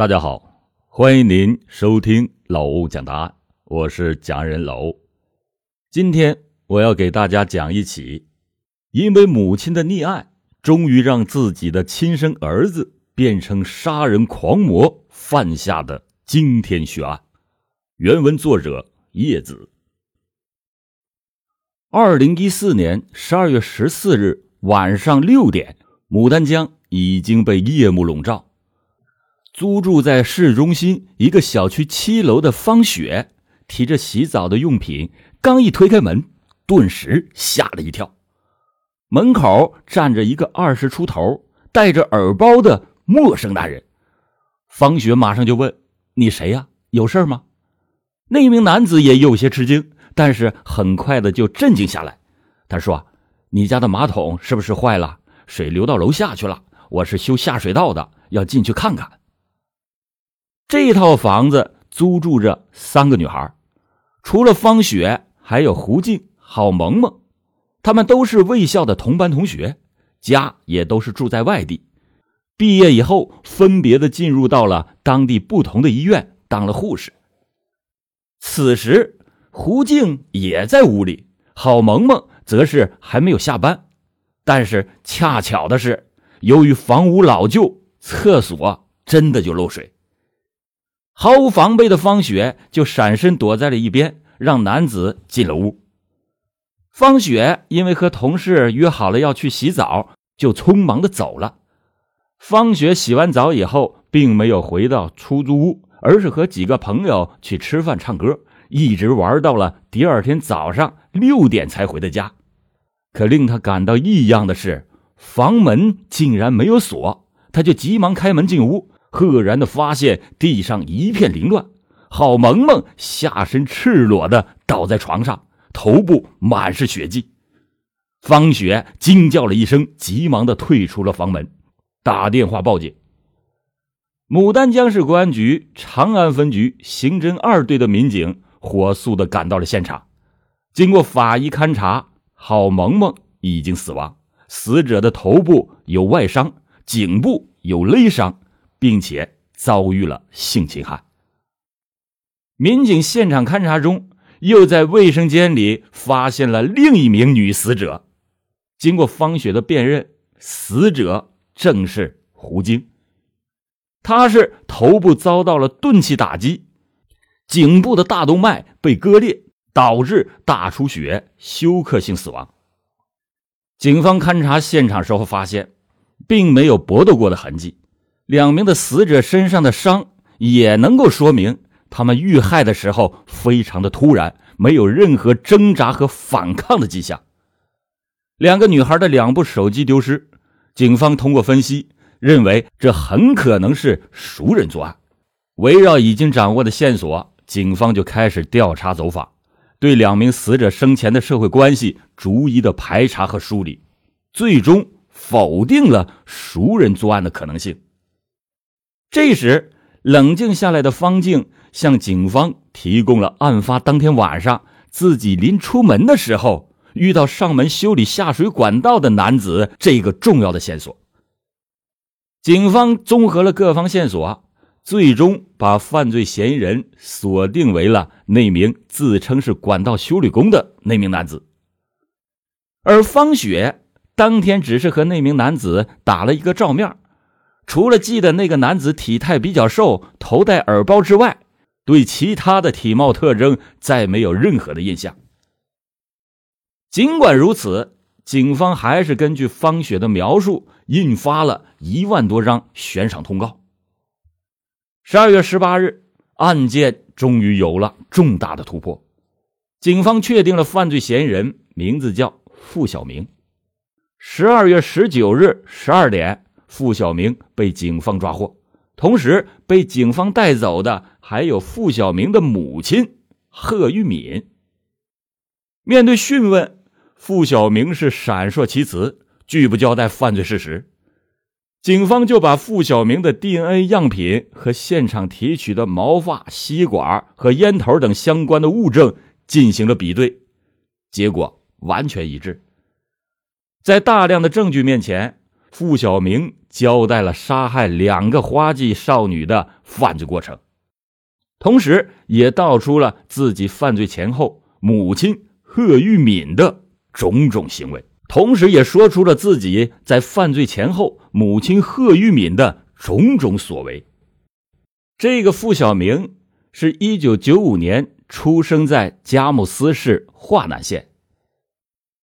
大家好，欢迎您收听老欧讲答案，我是讲人老欧。今天我要给大家讲一起，因为母亲的溺爱，终于让自己的亲生儿子变成杀人狂魔犯下的惊天血案。原文作者叶子。二零一四年十二月十四日晚上六点，牡丹江已经被夜幕笼罩。租住在市中心一个小区七楼的方雪，提着洗澡的用品，刚一推开门，顿时吓了一跳。门口站着一个二十出头、戴着耳包的陌生男人。方雪马上就问：“你谁呀？有事吗？”那名男子也有些吃惊，但是很快的就镇静下来。他说：“你家的马桶是不是坏了？水流到楼下去了。我是修下水道的，要进去看看。”这套房子租住着三个女孩，除了方雪，还有胡静、郝萌萌，她们都是卫校的同班同学，家也都是住在外地。毕业以后，分别的进入到了当地不同的医院当了护士。此时，胡静也在屋里，郝萌萌则是还没有下班。但是恰巧的是，由于房屋老旧，厕所真的就漏水。毫无防备的方雪就闪身躲在了一边，让男子进了屋。方雪因为和同事约好了要去洗澡，就匆忙的走了。方雪洗完澡以后，并没有回到出租屋，而是和几个朋友去吃饭、唱歌，一直玩到了第二天早上六点才回的家。可令他感到异样的是，房门竟然没有锁，他就急忙开门进屋。赫然的发现地上一片凌乱，郝萌萌下身赤裸的倒在床上，头部满是血迹。方雪惊叫了一声，急忙的退出了房门，打电话报警。牡丹江市公安局长安分局刑侦二队的民警火速的赶到了现场，经过法医勘查，郝萌萌已经死亡，死者的头部有外伤，颈部有勒伤。并且遭遇了性侵害。民警现场勘查中，又在卫生间里发现了另一名女死者。经过方雪的辨认，死者正是胡晶。她是头部遭到了钝器打击，颈部的大动脉被割裂，导致大出血，休克性死亡。警方勘查现场时候发现，并没有搏斗过的痕迹。两名的死者身上的伤也能够说明，他们遇害的时候非常的突然，没有任何挣扎和反抗的迹象。两个女孩的两部手机丢失，警方通过分析认为这很可能是熟人作案。围绕已经掌握的线索，警方就开始调查走访，对两名死者生前的社会关系逐一的排查和梳理，最终否定了熟人作案的可能性。这时，冷静下来的方静向警方提供了案发当天晚上自己临出门的时候遇到上门修理下水管道的男子这个重要的线索。警方综合了各方线索，最终把犯罪嫌疑人锁定为了那名自称是管道修理工的那名男子。而方雪当天只是和那名男子打了一个照面。除了记得那个男子体态比较瘦、头戴耳包之外，对其他的体貌特征再没有任何的印象。尽管如此，警方还是根据方雪的描述，印发了一万多张悬赏通告。十二月十八日，案件终于有了重大的突破，警方确定了犯罪嫌疑人，名字叫付小明。十二月十九日十二点。付小明被警方抓获，同时被警方带走的还有付小明的母亲贺玉敏。面对讯问，付小明是闪烁其词，拒不交代犯罪事实。警方就把付小明的 DNA 样品和现场提取的毛发、吸管和烟头等相关的物证进行了比对，结果完全一致。在大量的证据面前。付小明交代了杀害两个花季少女的犯罪过程，同时也道出了自己犯罪前后母亲贺玉敏的种种行为，同时也说出了自己在犯罪前后母亲贺玉敏的种种所为。这个傅小明是一九九五年出生在佳木斯市桦南县，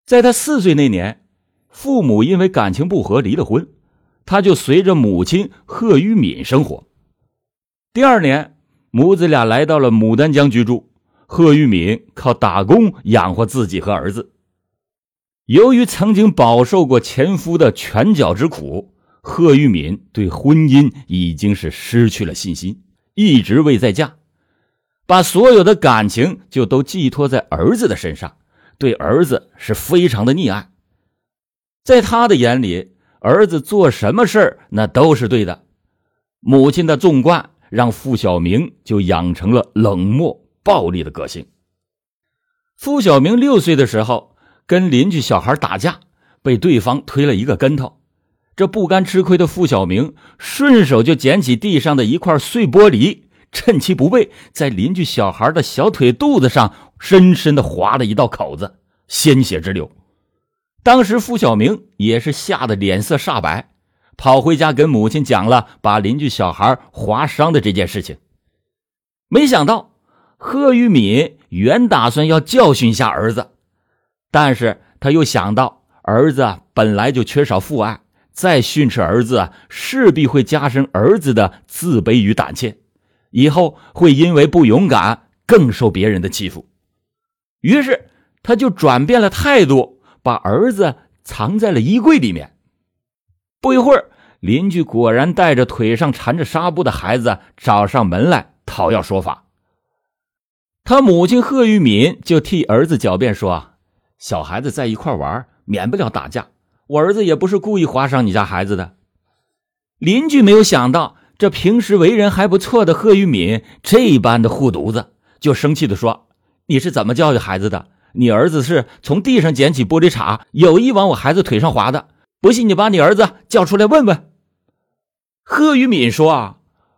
在他四岁那年。父母因为感情不和离了婚，他就随着母亲贺玉敏生活。第二年，母子俩来到了牡丹江居住，贺玉敏靠打工养活自己和儿子。由于曾经饱受过前夫的拳脚之苦，贺玉敏对婚姻已经是失去了信心，一直未再嫁，把所有的感情就都寄托在儿子的身上，对儿子是非常的溺爱。在他的眼里，儿子做什么事儿那都是对的。母亲的纵惯让付小明就养成了冷漠暴力的个性。付小明六岁的时候跟邻居小孩打架，被对方推了一个跟头。这不甘吃亏的付小明顺手就捡起地上的一块碎玻璃，趁其不备，在邻居小孩的小腿肚子上深深的划了一道口子，鲜血直流。当时付小明也是吓得脸色煞白，跑回家跟母亲讲了把邻居小孩划伤的这件事情。没想到贺玉敏原打算要教训一下儿子，但是他又想到儿子本来就缺少父爱，再训斥儿子势必会加深儿子的自卑与胆怯，以后会因为不勇敢更受别人的欺负。于是他就转变了态度。把儿子藏在了衣柜里面。不一会儿，邻居果然带着腿上缠着纱布的孩子找上门来讨要说法。他母亲贺玉敏就替儿子狡辩说：“小孩子在一块玩，免不了打架。我儿子也不是故意划伤你家孩子的。”邻居没有想到，这平时为人还不错的贺玉敏这般的护犊子，就生气的说：“你是怎么教育孩子的？”你儿子是从地上捡起玻璃碴，有意往我孩子腿上划的。不信，你把你儿子叫出来问问。贺玉敏说：“啊，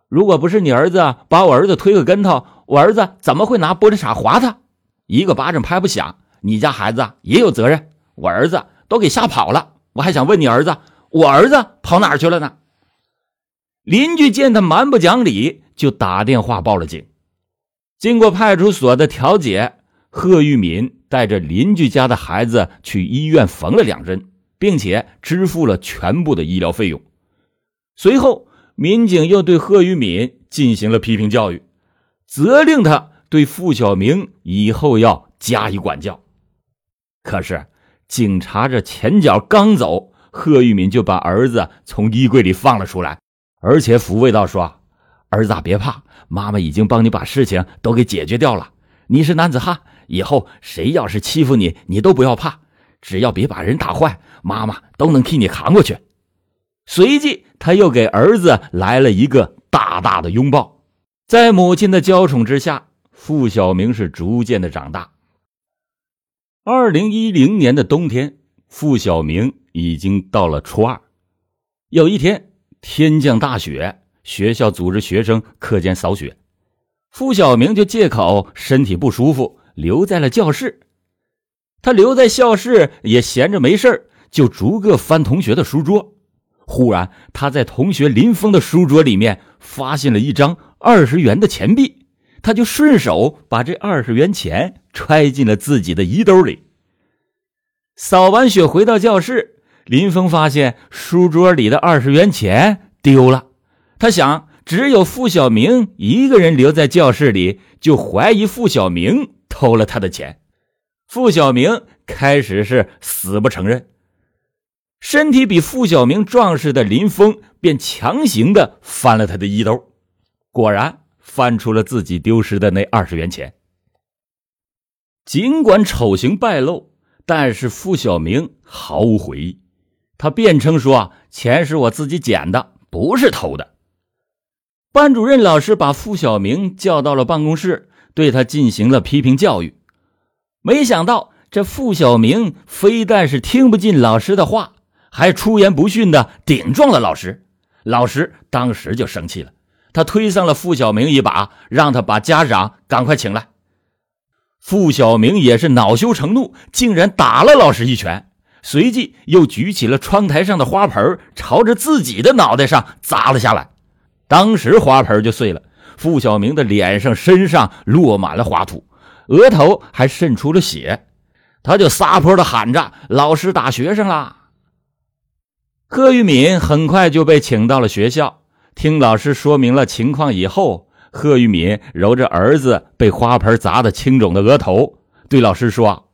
如果不是你儿子把我儿子推个跟头，我儿子怎么会拿玻璃碴划他？一个巴掌拍不响，你家孩子也有责任。我儿子都给吓跑了，我还想问你儿子，我儿子跑哪儿去了呢？”邻居见他蛮不讲理，就打电话报了警。经过派出所的调解。贺玉敏带着邻居家的孩子去医院缝了两针，并且支付了全部的医疗费用。随后，民警又对贺玉敏进行了批评教育，责令他对付小明以后要加以管教。可是，警察这前脚刚走，贺玉敏就把儿子从衣柜里放了出来，而且抚慰道：“说，儿子别怕，妈妈已经帮你把事情都给解决掉了。你是男子汉。”以后谁要是欺负你，你都不要怕，只要别把人打坏，妈妈都能替你扛过去。随即，他又给儿子来了一个大大的拥抱。在母亲的娇宠之下，付小明是逐渐的长大。二零一零年的冬天，付小明已经到了初二。有一天，天降大雪，学校组织学生课间扫雪，付小明就借口身体不舒服。留在了教室，他留在教室也闲着没事就逐个翻同学的书桌。忽然，他在同学林峰的书桌里面发现了一张二十元的钱币，他就顺手把这二十元钱揣进了自己的衣兜里。扫完雪回到教室，林峰发现书桌里的二十元钱丢了，他想只有付小明一个人留在教室里，就怀疑付小明。偷了他的钱，付小明开始是死不承认。身体比付小明壮实的林峰便强行的翻了他的衣兜，果然翻出了自己丢失的那二十元钱。尽管丑行败露，但是付小明毫无悔意，他辩称说：“啊钱是我自己捡的，不是偷的。”班主任老师把付小明叫到了办公室。对他进行了批评教育，没想到这付小明非但是听不进老师的话，还出言不逊的顶撞了老师。老师当时就生气了，他推搡了付小明一把，让他把家长赶快请来。付小明也是恼羞成怒，竟然打了老师一拳，随即又举起了窗台上的花盆，朝着自己的脑袋上砸了下来。当时花盆就碎了，付小明的脸上、身上落满了花土，额头还渗出了血，他就撒泼的喊着：“老师打学生啦！”贺玉敏很快就被请到了学校，听老师说明了情况以后，贺玉敏揉着儿子被花盆砸的青肿的额头，对老师说：“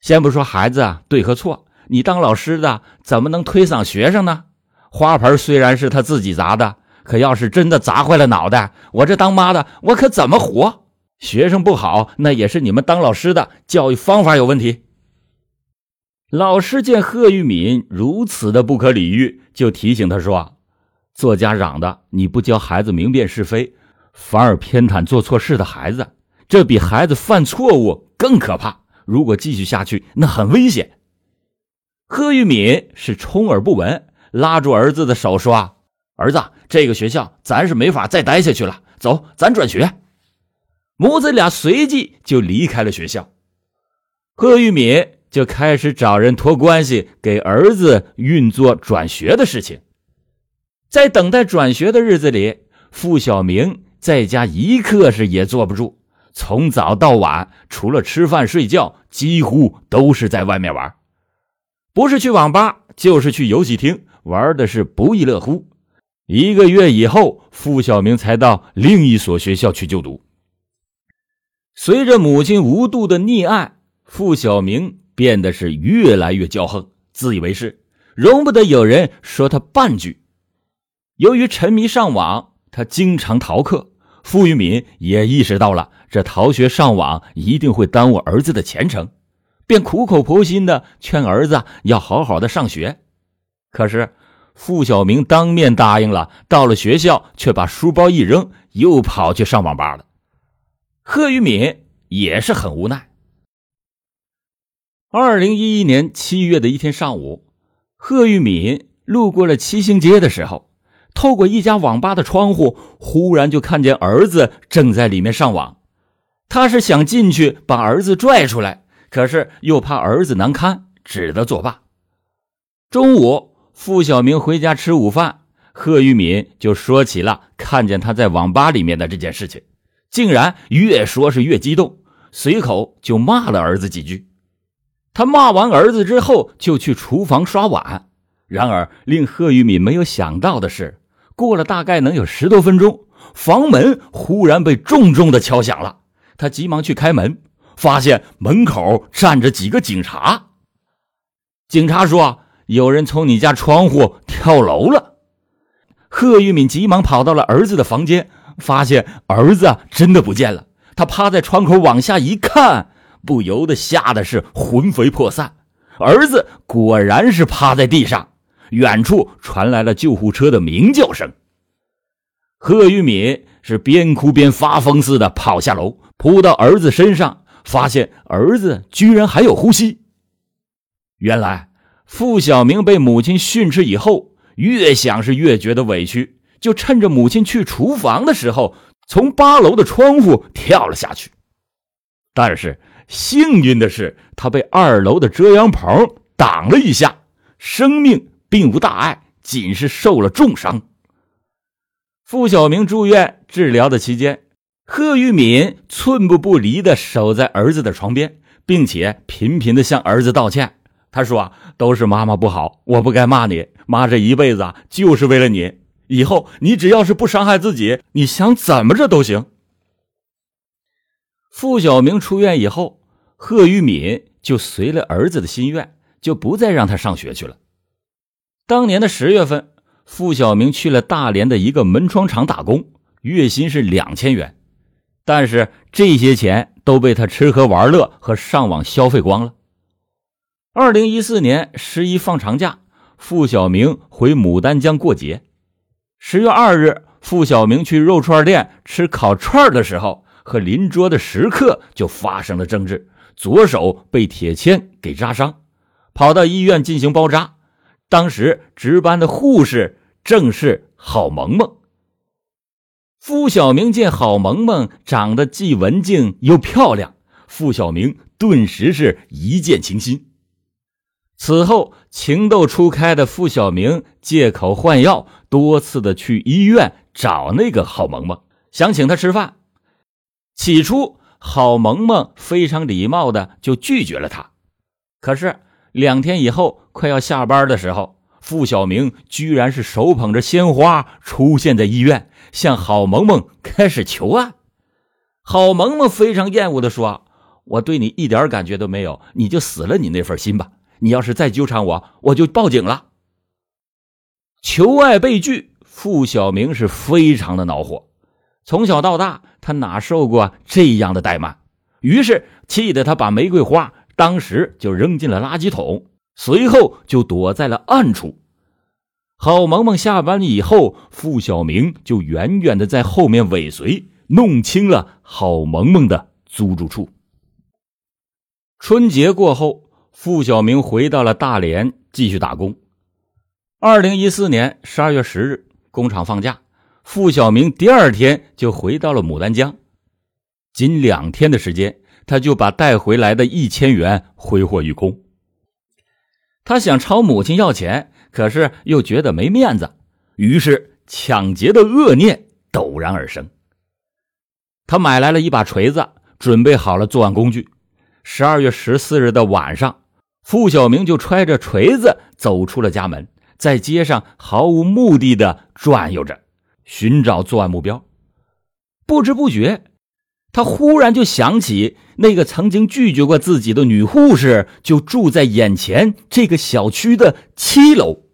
先不说孩子对和错，你当老师的怎么能推搡学生呢？花盆虽然是他自己砸的，可要是真的砸坏了脑袋，我这当妈的我可怎么活？学生不好，那也是你们当老师的教育方法有问题。”老师见贺玉敏如此的不可理喻，就提醒他说：“做家长的，你不教孩子明辨是非，反而偏袒做错事的孩子，这比孩子犯错误更可怕。如果继续下去，那很危险。”贺玉敏是充耳不闻，拉住儿子的手说：“儿子，这个学校咱是没法再待下去了，走，咱转学。”母子俩随即就离开了学校。贺玉敏。就开始找人托关系给儿子运作转学的事情。在等待转学的日子里，付小明在家一刻是也坐不住，从早到晚，除了吃饭睡觉，几乎都是在外面玩，不是去网吧，就是去游戏厅，玩的是不亦乐乎。一个月以后，付小明才到另一所学校去就读。随着母亲无度的溺爱，付小明。变得是越来越骄横，自以为是，容不得有人说他半句。由于沉迷上网，他经常逃课。傅玉敏也意识到了这逃学上网一定会耽误儿子的前程，便苦口婆心的劝儿子要好好的上学。可是付小明当面答应了，到了学校却把书包一扔，又跑去上网吧了。贺玉敏也是很无奈。二零一一年七月的一天上午，贺玉敏路过了七星街的时候，透过一家网吧的窗户，忽然就看见儿子正在里面上网。他是想进去把儿子拽出来，可是又怕儿子难堪，只得作罢。中午，付小明回家吃午饭，贺玉敏就说起了看见他在网吧里面的这件事情，竟然越说是越激动，随口就骂了儿子几句。他骂完儿子之后，就去厨房刷碗。然而，令贺玉敏没有想到的是，过了大概能有十多分钟，房门忽然被重重的敲响了。他急忙去开门，发现门口站着几个警察。警察说：“有人从你家窗户跳楼了。”贺玉敏急忙跑到了儿子的房间，发现儿子真的不见了。他趴在窗口往下一看。不由得吓得是魂飞魄散，儿子果然是趴在地上，远处传来了救护车的鸣叫声。贺玉敏是边哭边发疯似的跑下楼，扑到儿子身上，发现儿子居然还有呼吸。原来付小明被母亲训斥以后，越想是越觉得委屈，就趁着母亲去厨房的时候，从八楼的窗户跳了下去，但是。幸运的是，他被二楼的遮阳棚挡了一下，生命并无大碍，仅是受了重伤。付小明住院治疗的期间，贺玉敏寸步不离的守在儿子的床边，并且频频的向儿子道歉。他说：“啊都是妈妈不好，我不该骂你。妈这一辈子啊就是为了你，以后你只要是不伤害自己，你想怎么着都行。”付小明出院以后。贺玉敏就随了儿子的心愿，就不再让他上学去了。当年的十月份，付小明去了大连的一个门窗厂打工，月薪是两千元，但是这些钱都被他吃喝玩乐和上网消费光了。二零一四年十一放长假，付小明回牡丹江过节。十月二日，付小明去肉串店吃烤串的时候，和邻桌的食客就发生了争执。左手被铁签给扎伤，跑到医院进行包扎。当时值班的护士正是郝萌萌。付小明见郝萌萌长得既文静又漂亮，付小明顿时是一见倾心。此后，情窦初开的付小明借口换药，多次的去医院找那个郝萌萌，想请她吃饭。起初，郝萌萌非常礼貌的就拒绝了他。可是两天以后，快要下班的时候，付小明居然是手捧着鲜花出现在医院。向郝萌萌开始求爱，郝萌萌非常厌恶的说：“我对你一点感觉都没有，你就死了你那份心吧！你要是再纠缠我，我就报警了。”求爱被拒，付小明是非常的恼火。从小到大，他哪受过这样的怠慢？于是气得他把玫瑰花当时就扔进了垃圾桶，随后就躲在了暗处。郝萌萌下班以后，付小明就远远的在后面尾随，弄清了郝萌萌的租住处。春节过后，付小明回到了大连继续打工。二零一四年十二月十日，工厂放假，付小明第二天就回到了牡丹江。仅两天的时间，他就把带回来的一千元挥霍一空。他想朝母亲要钱。可是又觉得没面子，于是抢劫的恶念陡然而生。他买来了一把锤子，准备好了作案工具。十二月十四日的晚上，付小明就揣着锤子走出了家门，在街上毫无目的的转悠着，寻找作案目标。不知不觉，他忽然就想起那个曾经拒绝过自己的女护士，就住在眼前这个小区的七楼。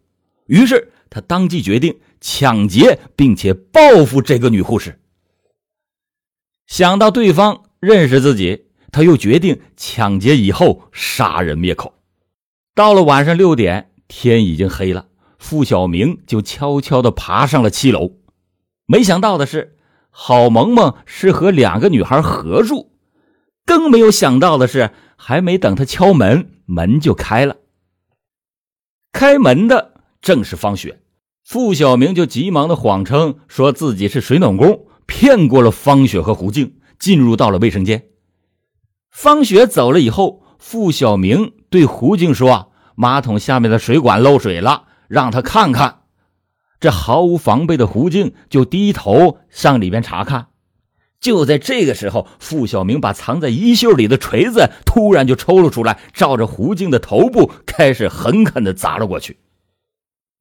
于是他当即决定抢劫，并且报复这个女护士。想到对方认识自己，他又决定抢劫以后杀人灭口。到了晚上六点，天已经黑了，付小明就悄悄的爬上了七楼。没想到的是，郝萌萌是和两个女孩合住。更没有想到的是，还没等他敲门，门就开了。开门的。正是方雪，付小明就急忙的谎称说自己是水暖工，骗过了方雪和胡静，进入到了卫生间。方雪走了以后，付小明对胡静说：“马桶下面的水管漏水了，让他看看。”这毫无防备的胡静就低头上里边查看。就在这个时候，付小明把藏在衣袖里的锤子突然就抽了出来，照着胡静的头部开始狠狠的砸了过去。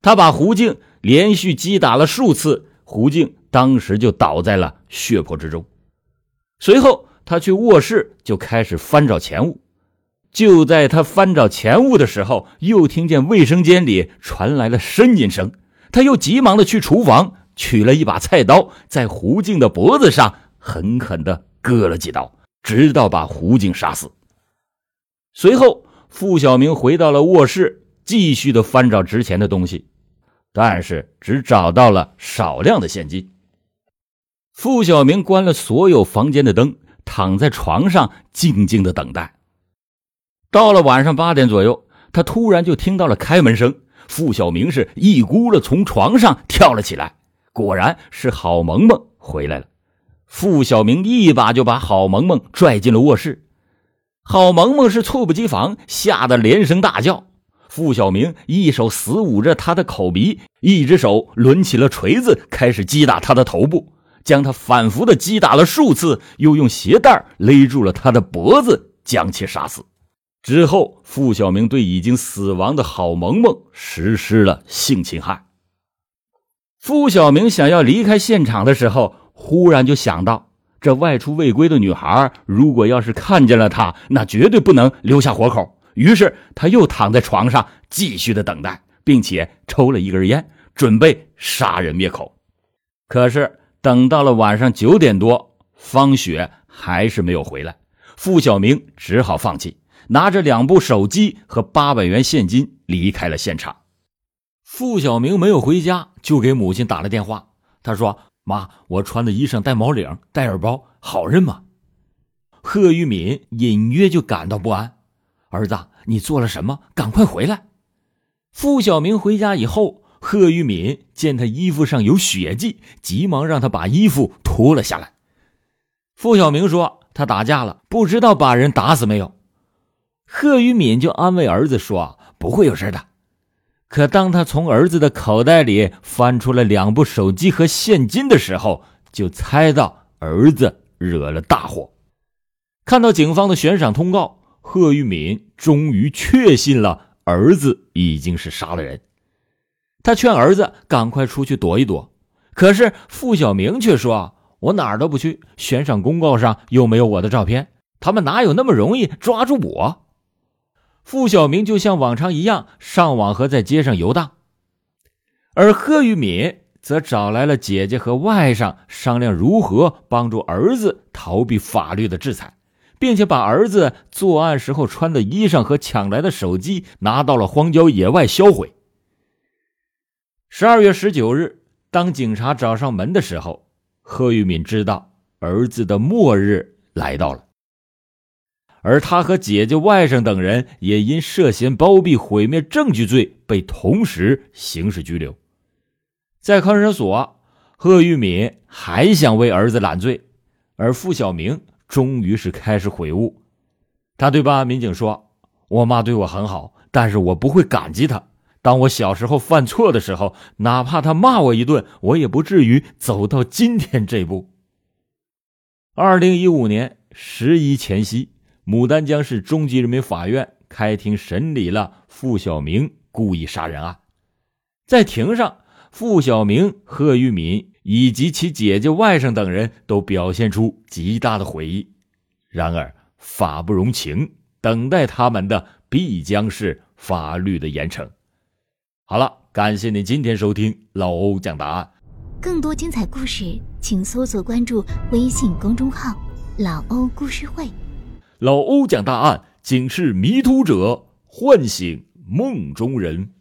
他把胡静连续击打了数次，胡静当时就倒在了血泊之中。随后，他去卧室就开始翻找钱物。就在他翻找钱物的时候，又听见卫生间里传来了呻吟声。他又急忙的去厨房取了一把菜刀，在胡静的脖子上狠狠的割了几刀，直到把胡静杀死。随后，付小明回到了卧室，继续的翻找值钱的东西。但是只找到了少量的现金。付小明关了所有房间的灯，躺在床上静静的等待。到了晚上八点左右，他突然就听到了开门声。付小明是一咕噜从床上跳了起来，果然是郝萌萌回来了。付小明一把就把郝萌萌拽进了卧室。郝萌萌是猝不及防，吓得连声大叫。付小明一手死捂着他的口鼻，一只手抡起了锤子，开始击打他的头部，将他反复的击打了数次，又用鞋带勒住了他的脖子，将其杀死。之后，付小明对已经死亡的郝萌萌实施了性侵害。付小明想要离开现场的时候，忽然就想到，这外出未归的女孩，如果要是看见了他，那绝对不能留下活口。于是他又躺在床上继续的等待，并且抽了一根烟，准备杀人灭口。可是等到了晚上九点多，方雪还是没有回来，付小明只好放弃，拿着两部手机和八百元现金离开了现场。付小明没有回家，就给母亲打了电话。他说：“妈，我穿的衣裳带毛领，带耳包，好认吗？”贺玉敏隐约就感到不安。儿子，你做了什么？赶快回来！付小明回家以后，贺玉敏见他衣服上有血迹，急忙让他把衣服脱了下来。付小明说：“他打架了，不知道把人打死没有。”贺玉敏就安慰儿子说：“不会有事的。”可当他从儿子的口袋里翻出了两部手机和现金的时候，就猜到儿子惹了大祸。看到警方的悬赏通告，贺玉敏终于确信了儿子已经是杀了人。他劝儿子赶快出去躲一躲，可是付小明却说。我哪儿都不去，悬赏公告上又没有我的照片，他们哪有那么容易抓住我？付小明就像往常一样上网和在街上游荡，而贺玉敏则找来了姐姐和外甥商量如何帮助儿子逃避法律的制裁，并且把儿子作案时候穿的衣裳和抢来的手机拿到了荒郊野外销毁。十二月十九日，当警察找上门的时候。贺玉敏知道儿子的末日来到了，而他和姐姐、外甥等人也因涉嫌包庇、毁灭证据罪被同时刑事拘留。在看守所，贺玉敏还想为儿子揽罪，而付小明终于是开始悔悟。他对办案民警说：“我妈对我很好，但是我不会感激她。”当我小时候犯错的时候，哪怕她骂我一顿，我也不至于走到今天这步。二零一五年十一前夕，牡丹江市中级人民法院开庭审理了付小明故意杀人案。在庭上，付小明、贺玉敏以及其姐姐、外甥等人都表现出极大的悔意。然而，法不容情，等待他们的必将是法律的严惩。好了，感谢您今天收听老欧讲答案。更多精彩故事，请搜索关注微信公众号“老欧故事会”。老欧讲大案，警示迷途者，唤醒梦中人。